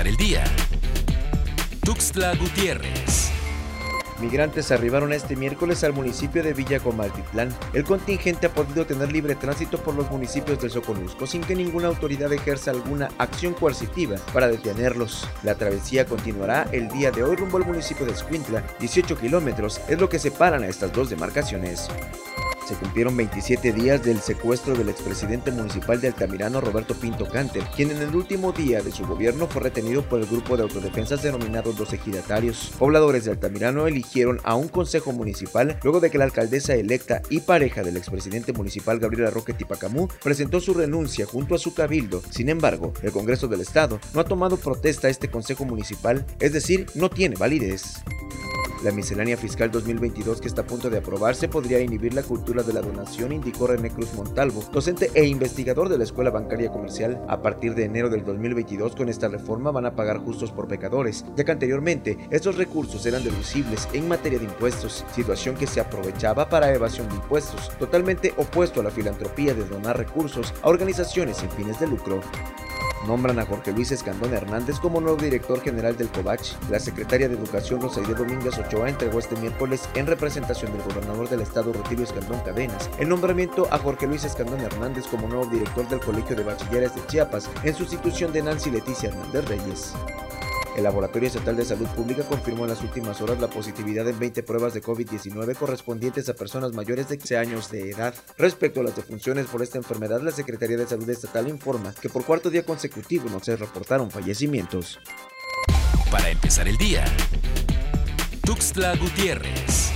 el día. Tuxtla Gutiérrez. Migrantes arribaron este miércoles al municipio de Villa Comaltitlán. El contingente ha podido tener libre tránsito por los municipios de Soconusco sin que ninguna autoridad ejerza alguna acción coercitiva para detenerlos. La travesía continuará el día de hoy rumbo al municipio de Escuintla. 18 kilómetros es lo que separan a estas dos demarcaciones. Se cumplieron 27 días del secuestro del expresidente municipal de Altamirano Roberto Pinto Canter, quien en el último día de su gobierno fue retenido por el grupo de autodefensas denominados los ejidatarios. Pobladores de Altamirano eligieron a un consejo municipal luego de que la alcaldesa electa y pareja del expresidente municipal Gabriela Roque Tipacamú presentó su renuncia junto a su cabildo. Sin embargo, el Congreso del Estado no ha tomado protesta a este consejo municipal, es decir, no tiene validez. La miscelánea fiscal 2022 que está a punto de aprobarse podría inhibir la cultura de la donación, indicó René Cruz Montalvo, docente e investigador de la Escuela Bancaria Comercial. A partir de enero del 2022, con esta reforma van a pagar justos por pecadores, ya que anteriormente estos recursos eran deducibles en materia de impuestos, situación que se aprovechaba para evasión de impuestos, totalmente opuesto a la filantropía de donar recursos a organizaciones sin fines de lucro. Nombran a Jorge Luis Escandón Hernández como nuevo director general del COVACH. La secretaria de Educación Rosaide Domínguez Ochoa entregó este miércoles en representación del gobernador del estado Rutilio Escandón Cadenas el nombramiento a Jorge Luis Escandón Hernández como nuevo director del Colegio de Bachilleres de Chiapas en sustitución de Nancy Leticia Hernández Reyes. El Laboratorio Estatal de Salud Pública confirmó en las últimas horas la positividad en 20 pruebas de COVID-19 correspondientes a personas mayores de 15 años de edad. Respecto a las defunciones por esta enfermedad, la Secretaría de Salud Estatal informa que por cuarto día consecutivo no se reportaron fallecimientos. Para empezar el día, Tuxtla Gutiérrez.